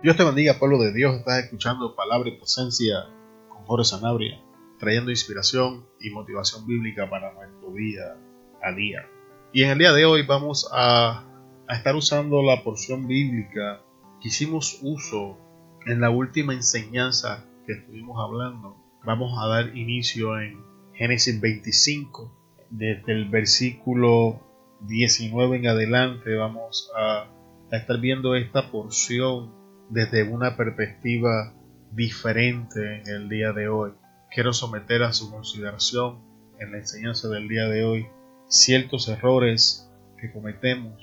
Dios te bendiga, pueblo de Dios. Estás escuchando Palabra y Presencia con Jorge Sanabria, trayendo inspiración y motivación bíblica para nuestro día a día. Y en el día de hoy vamos a, a estar usando la porción bíblica que hicimos uso en la última enseñanza que estuvimos hablando. Vamos a dar inicio en Génesis 25, desde el versículo 19 en adelante. Vamos a, a estar viendo esta porción desde una perspectiva diferente en el día de hoy. Quiero someter a su consideración en la enseñanza del día de hoy ciertos errores que cometemos,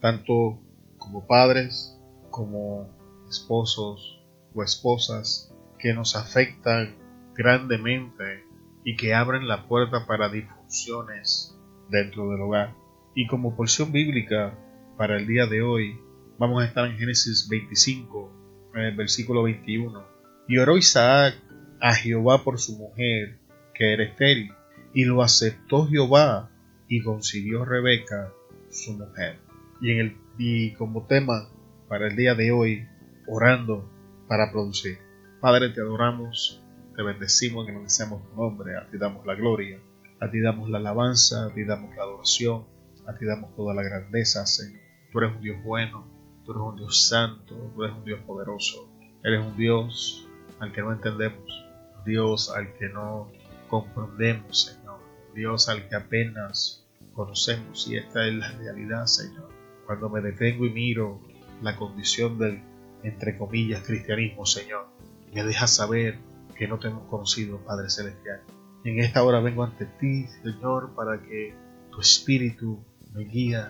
tanto como padres, como esposos o esposas, que nos afectan grandemente y que abren la puerta para disfunciones dentro del hogar. Y como porción bíblica para el día de hoy, Vamos a estar en Génesis 25, en el versículo 21. Y oró Isaac a Jehová por su mujer, que era estéril, y lo aceptó Jehová y concibió Rebeca, su mujer. Y, en el, y como tema para el día de hoy, orando para producir. Padre, te adoramos, te bendecimos, agradecemos tu nombre, a ti damos la gloria, a ti damos la alabanza, a ti damos la adoración, a ti damos toda la grandeza, Señor. Tú eres un Dios bueno, Tú eres un Dios santo, tú eres un Dios poderoso. Eres un Dios al que no entendemos, Dios al que no comprendemos, Señor. Dios al que apenas conocemos. Y esta es la realidad, Señor. Cuando me detengo y miro la condición del, entre comillas, cristianismo, Señor, me deja saber que no te hemos conocido, Padre Celestial. En esta hora vengo ante ti, Señor, para que tu Espíritu me guíe,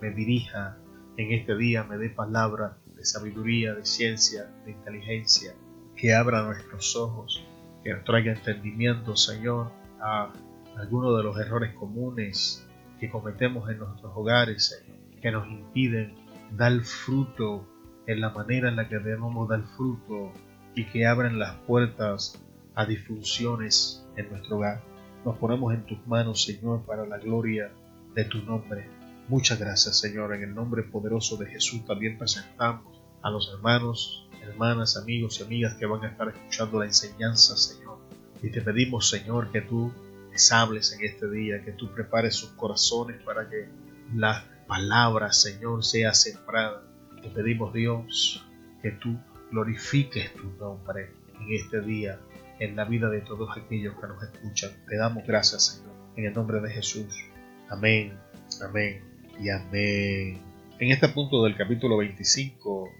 me dirija, en este día me dé palabra de sabiduría, de ciencia, de inteligencia, que abra nuestros ojos, que nos traiga entendimiento, Señor, a algunos de los errores comunes que cometemos en nuestros hogares, que nos impiden dar fruto en la manera en la que debemos dar fruto y que abren las puertas a disfunciones en nuestro hogar. Nos ponemos en tus manos, Señor, para la gloria de tu nombre. Muchas gracias, Señor. En el nombre poderoso de Jesús también presentamos a los hermanos, hermanas, amigos y amigas que van a estar escuchando la enseñanza, Señor. Y te pedimos, Señor, que tú les hables en este día, que tú prepares sus corazones para que la palabra, Señor, sea sembrada. Te pedimos, Dios, que tú glorifiques tu nombre en este día, en la vida de todos aquellos que nos escuchan. Te damos gracias, Señor, en el nombre de Jesús. Amén. Amén y amén. En este punto del capítulo 25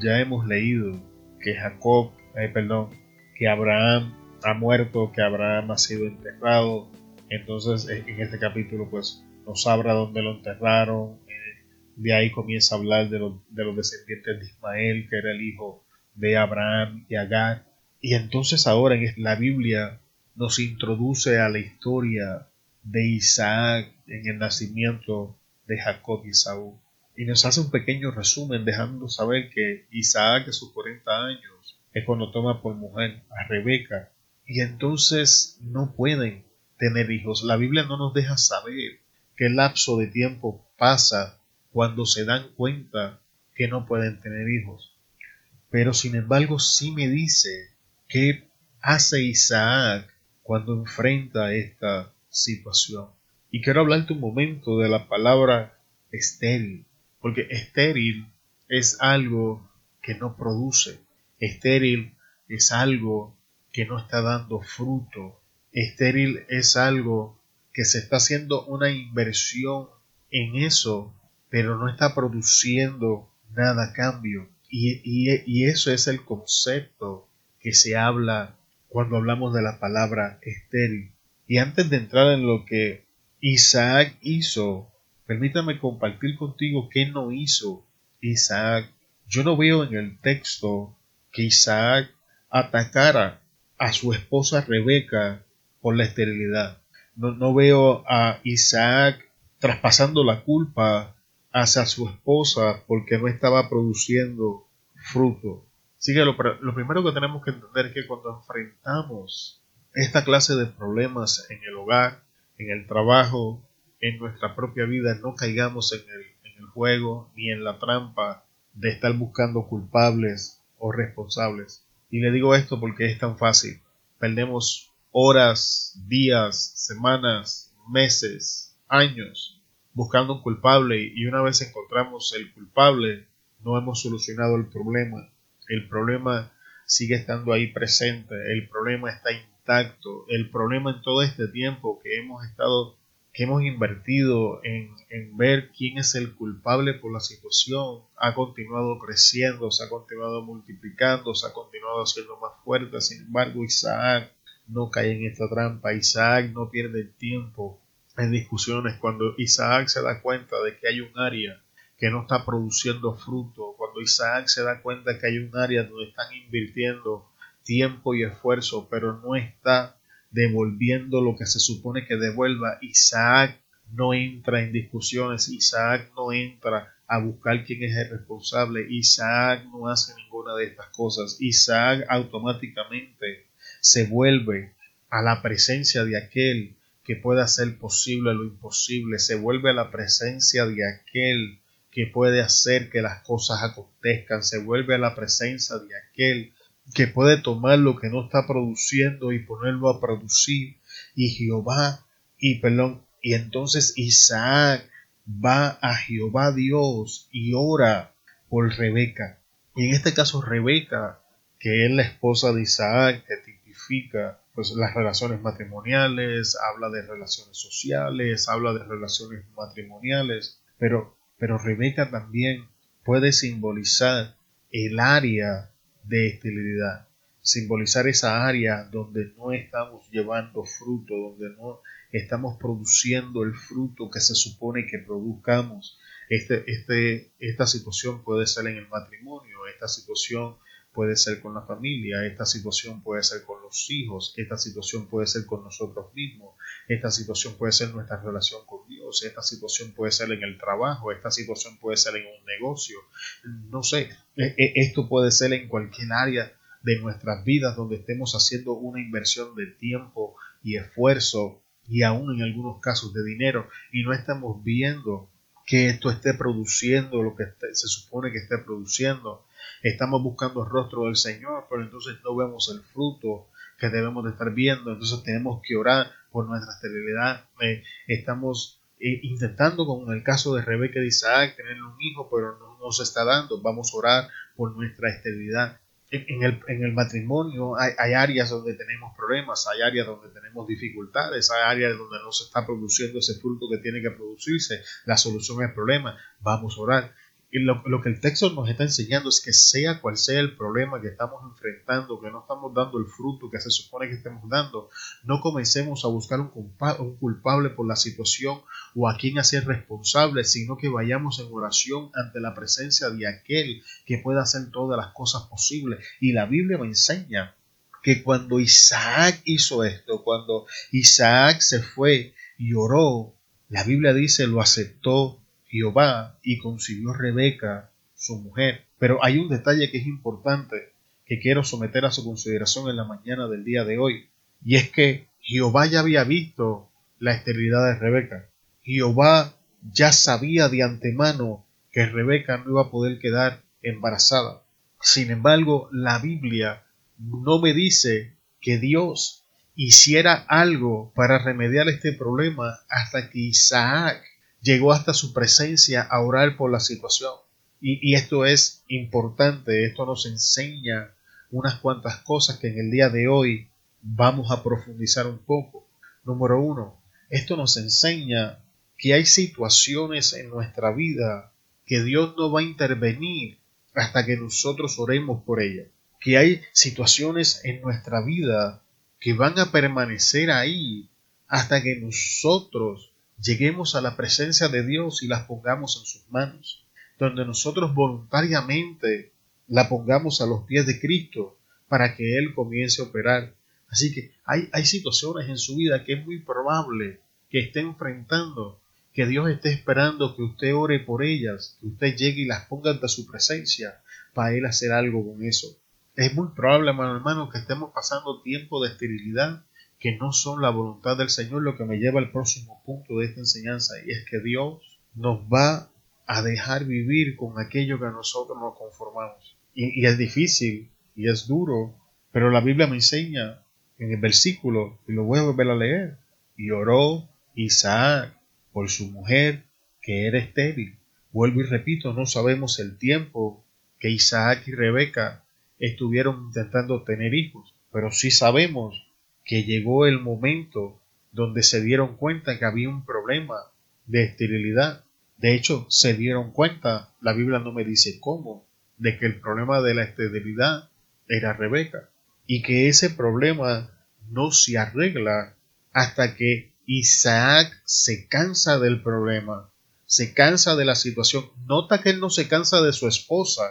ya hemos leído que Jacob, eh, perdón, que Abraham ha muerto, que Abraham ha sido enterrado. Entonces en este capítulo pues nos habla dónde lo enterraron. Eh, de ahí comienza a hablar de, de los descendientes de Ismael, que era el hijo de Abraham y Agar. Y entonces ahora en la Biblia nos introduce a la historia de Isaac en el nacimiento de Jacob y Saúl. Y nos hace un pequeño resumen dejando saber que Isaac a sus 40 años es cuando toma por mujer a Rebeca y entonces no pueden tener hijos. La Biblia no nos deja saber qué lapso de tiempo pasa cuando se dan cuenta que no pueden tener hijos. Pero sin embargo sí me dice qué hace Isaac cuando enfrenta esta situación. Y quiero hablarte un momento de la palabra estéril, porque estéril es algo que no produce, estéril es algo que no está dando fruto, estéril es algo que se está haciendo una inversión en eso, pero no está produciendo nada a cambio. Y, y, eso es el concepto que se habla cuando hablamos de la palabra estéril. Y antes de entrar en lo que Isaac hizo. Permítame compartir contigo qué no hizo Isaac. Yo no veo en el texto que Isaac atacara a su esposa Rebeca por la esterilidad. No, no veo a Isaac traspasando la culpa hacia su esposa porque no estaba produciendo fruto. Así que lo, lo, primero que tenemos que entender es que cuando enfrentamos esta clase de problemas en el hogar, en el trabajo, en nuestra propia vida, no caigamos en el, en el juego ni en la trampa de estar buscando culpables o responsables. Y le digo esto porque es tan fácil. Perdemos horas, días, semanas, meses, años buscando un culpable y una vez encontramos el culpable no hemos solucionado el problema. El problema sigue estando ahí presente, el problema está el problema en todo este tiempo que hemos estado que hemos invertido en, en, ver quién es el culpable por la situación ha continuado creciendo, se ha continuado multiplicando, se ha continuado haciendo más fuerte. Sin embargo, Isaac no cae en esta trampa, Isaac no pierde el tiempo en discusiones. Cuando Isaac se da cuenta de que hay un área que no está produciendo fruto, cuando Isaac se da cuenta que hay un área donde están invirtiendo tiempo y esfuerzo, pero no está devolviendo lo que se supone que devuelva, Isaac no entra en discusiones, Isaac no entra a buscar quién es el responsable, Isaac no hace ninguna de estas cosas, Isaac automáticamente se vuelve a la presencia de aquel que puede hacer posible lo imposible, se vuelve a la presencia de aquel que puede hacer que las cosas acontezcan, se vuelve a la presencia de aquel que puede tomar lo que no está produciendo y ponerlo a producir. Y Jehová, y perdón, y entonces Isaac va a Jehová Dios y ora por Rebeca. Y en este caso Rebeca, que es la esposa de Isaac, que tipifica pues las relaciones matrimoniales, habla de relaciones sociales, habla de relaciones matrimoniales, pero pero Rebeca también puede simbolizar el área de esterilidad, simbolizar esa área donde no estamos llevando fruto, donde no estamos produciendo el fruto que se supone que produzcamos. Este, este, esta situación puede ser en el matrimonio, esta situación puede ser con la familia, esta situación puede ser con los hijos, esta situación puede ser con nosotros mismos, esta situación puede ser nuestra relación con Dios, esta situación puede ser en el trabajo, esta situación puede ser en un negocio, no sé, e, e, esto puede ser en cualquier área de nuestras vidas donde estemos haciendo una inversión de tiempo y esfuerzo y aún en algunos casos de dinero y no estamos viendo que esto esté produciendo lo que se supone que esté produciendo estamos buscando el rostro del Señor, pero entonces no vemos el fruto que debemos de estar viendo, entonces tenemos que orar por nuestra esterilidad. Eh, estamos eh, intentando, como en el caso de Rebeca y de Isaac, tener un hijo, pero no nos está dando. Vamos a orar por nuestra esterilidad. En, el, en el, matrimonio hay, hay, áreas donde tenemos problemas, hay áreas donde tenemos dificultades, hay áreas donde no se está produciendo ese fruto que tiene que producirse. La solución al problema, vamos a orar. Y lo, que el texto nos está enseñando es que sea cual sea el problema que estamos enfrentando, que no estamos dando el fruto que se supone que estemos dando, no comencemos a buscar un, un culpable por la situación o a quien hacer responsable, sino que vayamos en oración ante la presencia de aquel que pueda hacer todas las cosas posibles. Y la Biblia me enseña que cuando Isaac hizo esto, cuando Isaac se fue y oró, la Biblia dice lo aceptó Jehová y consiguió Rebeca, su mujer. Pero hay un detalle que es importante que quiero someter a su consideración en la mañana del día de hoy, y es que Jehová ya había visto la esterilidad de Rebeca. Jehová ya sabía de antemano que Rebeca no iba a poder quedar embarazada. Sin embargo, la Biblia no me dice que Dios hiciera algo para remediar este problema hasta que Isaac llegó hasta su presencia a orar por la situación. Y, esto es importante, esto nos enseña unas cuantas cosas que en el día de hoy vamos a profundizar un poco. Número uno, esto nos enseña que hay situaciones en nuestra vida que Dios no va a intervenir hasta que nosotros oremos por ellas. Que hay situaciones en nuestra vida que van a permanecer ahí hasta que nosotros lleguemos a la presencia de Dios y las pongamos en sus manos, donde nosotros voluntariamente la pongamos a los pies de Cristo para que Él comience a operar. Así que hay, hay situaciones en su vida que es muy probable que esté enfrentando, que Dios esté esperando que usted ore por ellas, que usted llegue y las ponga ante su presencia para Él hacer algo con eso. Es muy probable, hermano, hermano, que estemos pasando tiempo de esterilidad que no son la voluntad del Señor, lo que me lleva al próximo punto de esta enseñanza, y es que Dios nos va a dejar vivir con aquello que nosotros nos conformamos. y, es difícil y es duro, pero la Biblia me enseña en el versículo, y lo voy a volver a leer, y oró Isaac por su mujer que era estéril. Vuelvo y repito, no sabemos el tiempo que Isaac y Rebeca estuvieron intentando tener hijos, pero sí sabemos que llegó el momento donde se dieron cuenta que había un problema de esterilidad. De hecho, se dieron cuenta, la Biblia no me dice cómo, de que el problema de la esterilidad era Rebeca y que ese problema no se arregla hasta que Isaac se cansa del problema, se cansa de la situación. Nota que él no se cansa de su esposa,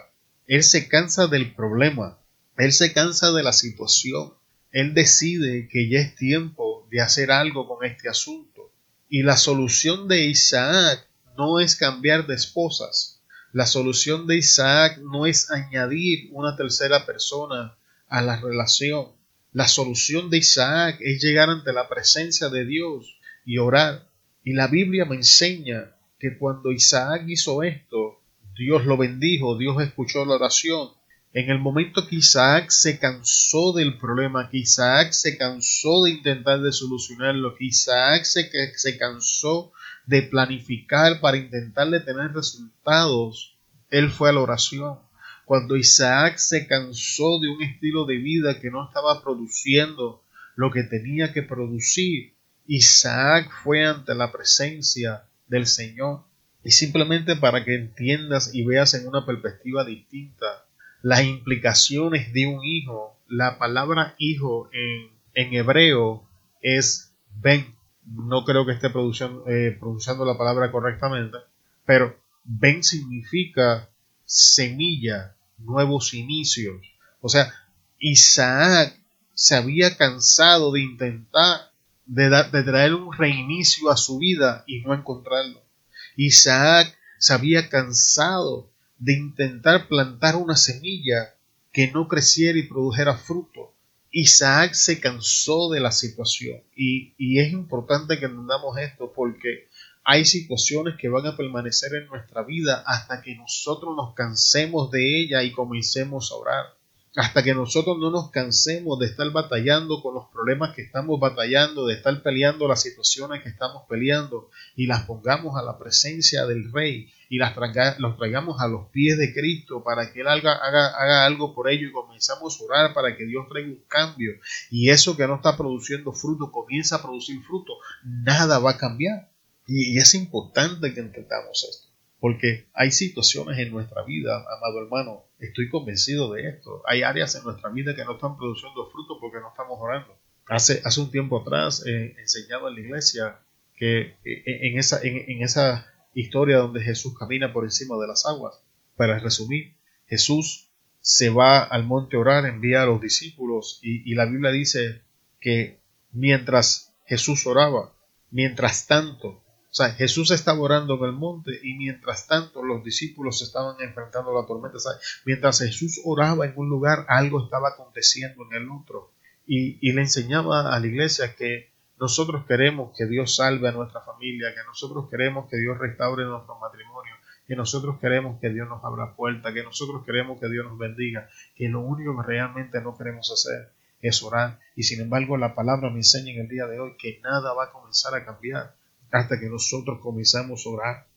él se cansa del problema, él se cansa de la situación, él decide que ya es tiempo de hacer algo con este asunto. Y la solución de Isaac no es cambiar de esposas, la solución de Isaac no es añadir una tercera persona a la relación. La solución de Isaac es llegar ante la presencia de Dios y orar. Y la Biblia me enseña que cuando Isaac hizo esto, Dios lo bendijo, Dios escuchó la oración. En el momento que Isaac se cansó del problema, que Isaac se cansó de intentar de solucionarlo, que Isaac se, se cansó de planificar para intentar de tener resultados, él fue a la oración. Cuando Isaac se cansó de un estilo de vida que no estaba produciendo lo que tenía que producir, Isaac fue ante la presencia del Señor. Y simplemente para que entiendas y veas en una perspectiva distinta las implicaciones de un hijo, la palabra hijo en, en hebreo es ben. No creo que esté eh, pronunciando la palabra correctamente, pero ben significa semilla, nuevos inicios. O sea, Isaac se había cansado de intentar de, de traer un reinicio a su vida y no encontrarlo. Isaac se había cansado de intentar plantar una semilla que no creciera y produjera fruto. Isaac se cansó de la situación y, y, es importante que entendamos esto porque hay situaciones que van a permanecer en nuestra vida hasta que nosotros nos cansemos de ella y comencemos a orar hasta que nosotros no nos cansemos de estar batallando con los problemas que estamos batallando, de estar peleando las situaciones que estamos peleando y las pongamos a la presencia del Rey y las los traigamos a los pies de Cristo para que Él haga, haga, haga algo por ello y comenzamos a orar para que Dios traiga un cambio y eso que no está produciendo fruto comienza a producir fruto, nada va a cambiar. Y, es importante que entendamos esto. Porque hay situaciones en nuestra vida, amado hermano, estoy convencido de esto. Hay áreas en nuestra vida que no están produciendo fruto porque no estamos orando. Hace, hace un tiempo atrás he enseñado en la iglesia que eh, en esa, en, esa historia donde Jesús camina por encima de las aguas, para resumir, Jesús se va al monte a orar, envía a los discípulos y, la Biblia dice que mientras Jesús oraba, mientras tanto o sea, Jesús estaba orando en el monte y mientras tanto los discípulos estaban enfrentando la tormenta. Mientras Jesús oraba en un lugar, algo estaba aconteciendo en el otro. Y, y le enseñaba a la iglesia que nosotros queremos que Dios salve a nuestra familia, que nosotros queremos que Dios restaure nuestro matrimonio, que nosotros queremos que Dios nos abra puerta, que nosotros queremos que Dios nos bendiga, que lo único que realmente no queremos hacer es orar. Y sin embargo la palabra me enseña en el día de hoy que nada va a comenzar a cambiar hasta que nosotros comenzamos a orar.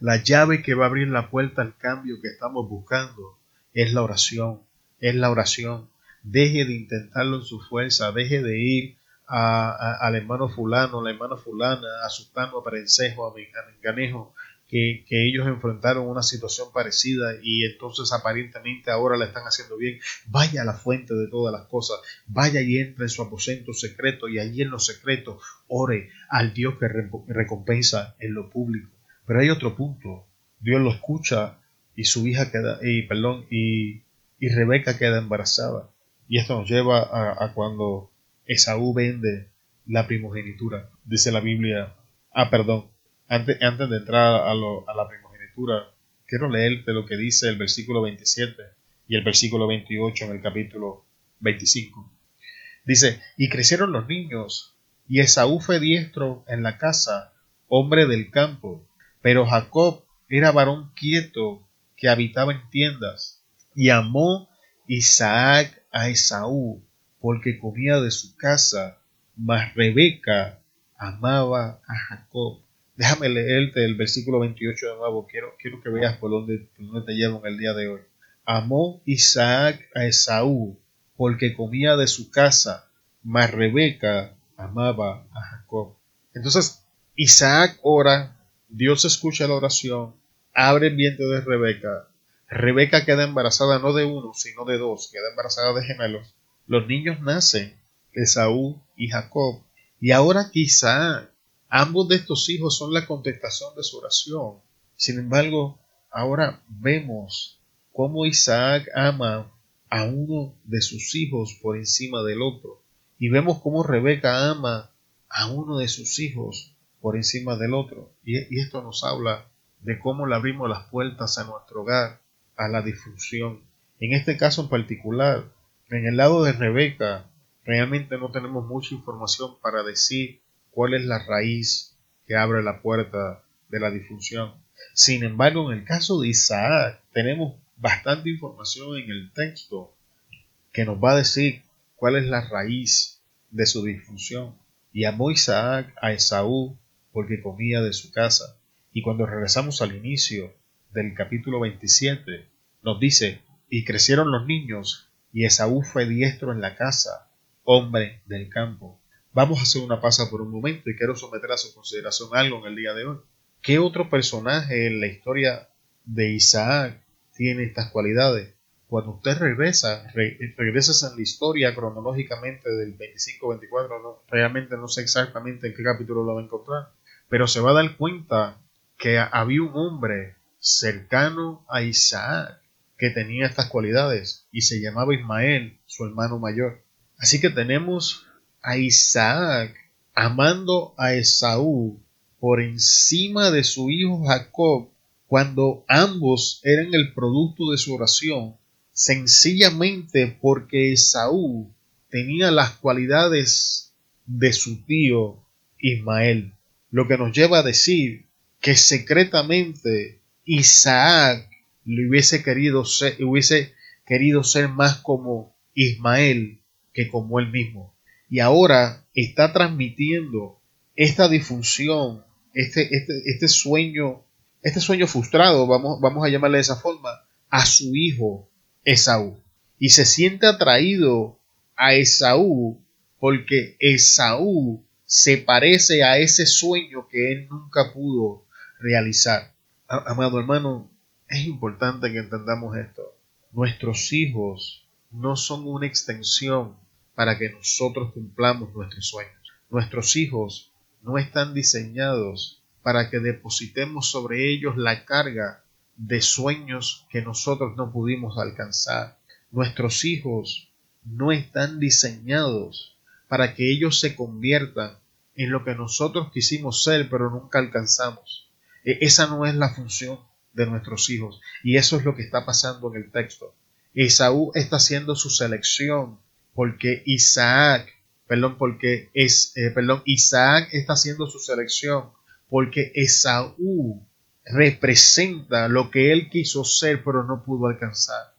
La llave que va a abrir la puerta al cambio que estamos buscando es la oración, es la oración. Deje de intentarlo en su fuerza, deje de ir a, al hermano fulano, a la hermana fulana, a Sultano, a Perencejo, a Menganejo, que, ellos enfrentaron una situación parecida y entonces aparentemente ahora la están haciendo bien, vaya a la fuente de todas las cosas, vaya y entre en su aposento secreto y allí en lo secreto ore al Dios que recompensa en lo público. Pero hay otro punto, Dios lo escucha y su hija queda, y perdón, y, y Rebeca queda embarazada. Y esto nos lleva a, a cuando Esaú vende la primogenitura. Dice la Biblia, ah, perdón, antes, antes de entrar a, a la primogenitura, quiero leerte lo que dice el versículo 27 y el versículo 28 en el capítulo 25. Dice, y crecieron los niños, y Esaú fue diestro en la casa, hombre del campo, pero Jacob era varón quieto que habitaba en tiendas. Y amó Isaac a Esaú, porque comía de su casa, mas Rebeca amaba a Jacob. Déjame leerte el versículo 28 de nuevo, quiero, quiero que veas por dónde, te llevo en el día de hoy. Amó Isaac a Esaú, porque comía de su casa, mas Rebeca amaba a Jacob. Entonces, Isaac ora, Dios escucha la oración, abre el vientre de Rebeca. Rebeca queda embarazada no de uno, sino de dos, queda embarazada de gemelos. Los niños nacen, Esaú y Jacob. Y ahora quizá ambos de estos hijos son la contestación de su oración. Sin embargo, ahora vemos cómo Isaac ama a uno de sus hijos por encima del otro. Y vemos cómo Rebeca ama a uno de sus hijos por encima del otro. Y, esto nos habla de cómo le abrimos las puertas a nuestro hogar, a la disfunción. En este caso en particular, en el lado de Rebeca, realmente no tenemos mucha información para decir cuál es la raíz que abre la puerta de la disfunción. Sin embargo, en el caso de Isaac, tenemos bastante información en el texto que nos va a decir cuál es la raíz de su disfunción. Y amó Isaac a Esaú porque comía de su casa. Y cuando regresamos al inicio del capítulo 27, nos dice, y crecieron los niños, y Esaú fue diestro en la casa, hombre del campo. Vamos a hacer una pausa por un momento y quiero someter a su consideración algo en el día de hoy. ¿Qué otro personaje en la historia de Isaac tiene estas cualidades. Cuando usted regresa, regresas en la historia cronológicamente del 25-24, no, realmente no sé exactamente en qué capítulo lo va a encontrar, pero se va a dar cuenta que había un hombre cercano a Isaac que tenía estas cualidades y se llamaba Ismael, su hermano mayor. Así que tenemos a Isaac amando a Esaú por encima de su hijo Jacob cuando ambos eran el producto de su oración, sencillamente porque Esaú tenía las cualidades de su tío Ismael, lo que nos lleva a decir que secretamente Isaac le hubiese querido ser, hubiese querido ser más como Ismael que como él mismo. Y ahora está transmitiendo esta disfunción, este, este, este sueño este sueño frustrado, vamos, vamos a llamarle de esa forma, a su hijo Esaú. Y se siente atraído a Esaú porque Esaú se parece a ese sueño que él nunca pudo realizar. Amado hermano, es importante que entendamos esto. Nuestros hijos no son una extensión para que nosotros cumplamos nuestros sueños. Nuestros hijos no están diseñados para que depositemos sobre ellos la carga de sueños que nosotros no pudimos alcanzar. Nuestros hijos no están diseñados para que ellos se conviertan en lo que nosotros quisimos ser pero nunca alcanzamos. E, esa no es la función de nuestros hijos y eso es lo que está pasando en el texto. Esaú está haciendo su selección porque Isaac, perdón, porque es, eh, perdón, Isaac está haciendo su selección porque Esaú representa lo que él quiso ser pero no pudo alcanzar.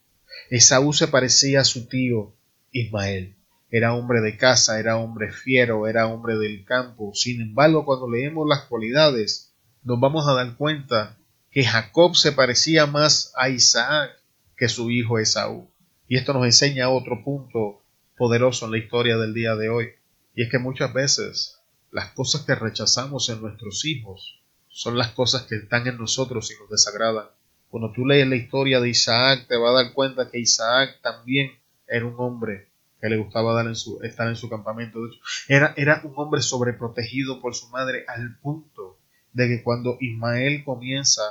Esaú se parecía a su tío Ismael. Era hombre de casa, era hombre fiero, era hombre del campo. Sin embargo, cuando leemos las cualidades, nos vamos a dar cuenta que Jacob se parecía más a Isaac que su hijo Esaú. Y esto nos enseña otro punto poderoso en la historia del día de hoy. Y es que muchas veces las cosas que rechazamos en nuestros hijos son las cosas que están en nosotros y nos desagradan. Cuando tú lees la historia de Isaac, te vas a dar cuenta que Isaac también era un hombre que le gustaba dar en su, estar en su campamento. Era, era un hombre sobreprotegido por su madre al punto de que cuando Ismael comienza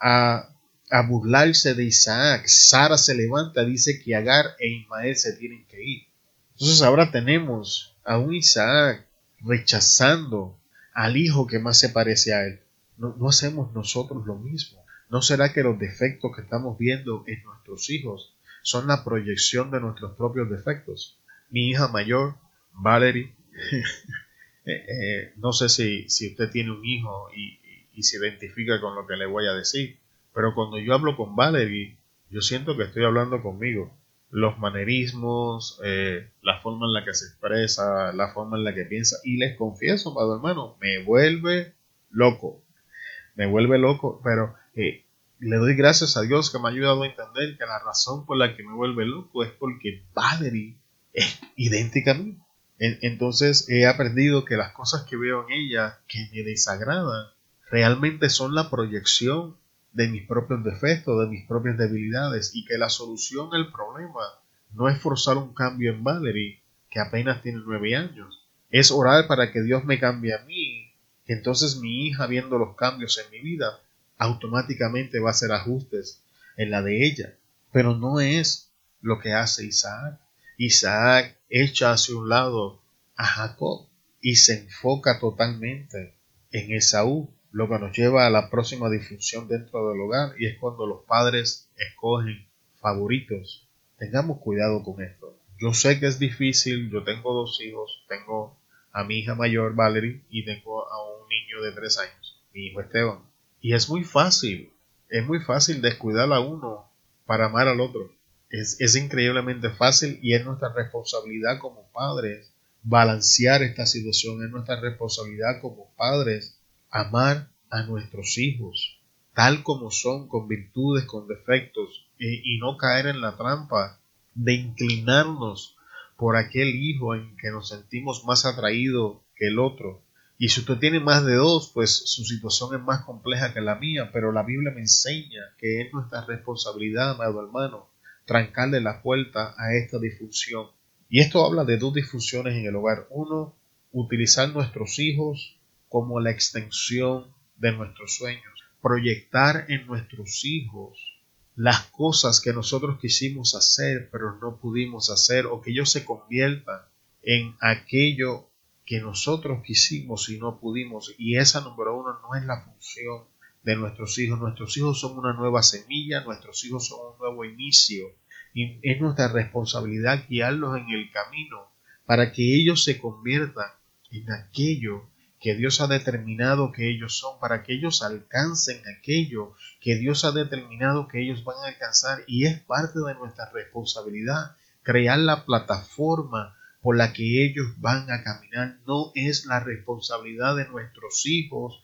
a, burlarse de Isaac, Sara se levanta, dice que Agar e Ismael se tienen que ir. Entonces ahora tenemos a un Isaac rechazando al hijo que más se parece a él. No, hacemos nosotros lo mismo. ¿No será que los defectos que estamos viendo en nuestros hijos son la proyección de nuestros propios defectos? Mi hija mayor, Valerie, eh, eh, no sé si, si, usted tiene un hijo y, y, se identifica con lo que le voy a decir, pero cuando yo hablo con Valerie, yo siento que estoy hablando conmigo. Los manerismos, eh, la forma en la que se expresa, la forma en la que piensa. Y les confieso, padre hermano, me vuelve loco. Me vuelve loco, pero eh, le doy gracias a Dios que me ha ayudado a entender que la razón por la que me vuelve loco es porque Valerie es idéntica a mí. Entonces he aprendido que las cosas que veo en ella que me desagradan realmente son la proyección de mis propios defectos, de mis propias debilidades y que la solución al problema no es forzar un cambio en Valerie, que apenas tiene nueve años, es orar para que Dios me cambie a mí, que entonces mi hija viendo los cambios en mi vida automáticamente va a hacer ajustes en la de ella, pero no es lo que hace Isaac. Isaac echa hacia un lado a Jacob y se enfoca totalmente en Esaú lo que nos lleva a la próxima disfunción dentro del hogar y es cuando los padres escogen favoritos. Tengamos cuidado con esto. Yo sé que es difícil, yo tengo dos hijos, tengo a mi hija mayor Valerie y tengo a un niño de tres años, mi hijo Esteban. Y es muy fácil, es muy fácil descuidar a uno para amar al otro. Es, es increíblemente fácil y es nuestra responsabilidad como padres balancear esta situación, es nuestra responsabilidad como padres amar a nuestros hijos tal como son, con virtudes, con defectos, y no caer en la trampa de inclinarnos por aquel hijo en que nos sentimos más atraídos que el otro. Y si usted tiene más de dos, pues su situación es más compleja que la mía, pero la Biblia me enseña que es nuestra responsabilidad, amado hermano, trancarle la puerta a esta disfunción. Y esto habla de dos disfunciones en el hogar. Uno, utilizar nuestros hijos como la extensión de nuestros sueños. Proyectar en nuestros hijos las cosas que nosotros quisimos hacer pero no pudimos hacer o que ellos se conviertan en aquello que nosotros quisimos y no pudimos. Y esa número uno no es la función de nuestros hijos. Nuestros hijos son una nueva semilla, nuestros hijos son un nuevo inicio. Y es nuestra responsabilidad guiarlos en el camino para que ellos se conviertan en aquello que Dios ha determinado que ellos son, para que ellos alcancen aquello que Dios ha determinado que ellos van a alcanzar y es parte de nuestra responsabilidad crear la plataforma por la que ellos van a caminar. No es la responsabilidad de nuestros hijos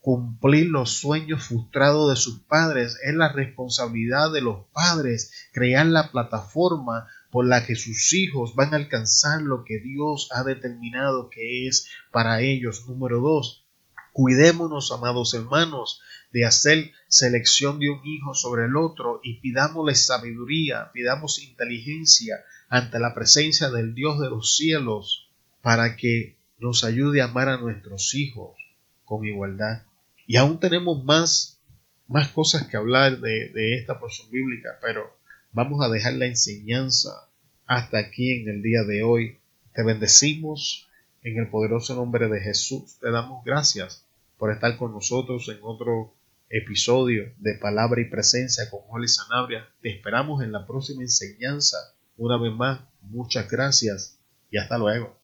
cumplir los sueños frustrados de sus padres, es la responsabilidad de los padres crear la plataforma por la que sus hijos van a alcanzar lo que Dios ha determinado que es para ellos. Número dos, cuidémonos, amados hermanos, de hacer selección de un hijo sobre el otro y pidámosle sabiduría, pidamos inteligencia ante la presencia del Dios de los cielos para que nos ayude a amar a nuestros hijos con igualdad. Y aún tenemos más, más cosas que hablar de, de esta porción bíblica, pero Vamos a dejar la enseñanza hasta aquí en el día de hoy. Te bendecimos en el poderoso nombre de Jesús. Te damos gracias por estar con nosotros en otro episodio de Palabra y Presencia con Jorge Sanabria. Te esperamos en la próxima enseñanza. Una vez más, muchas gracias y hasta luego.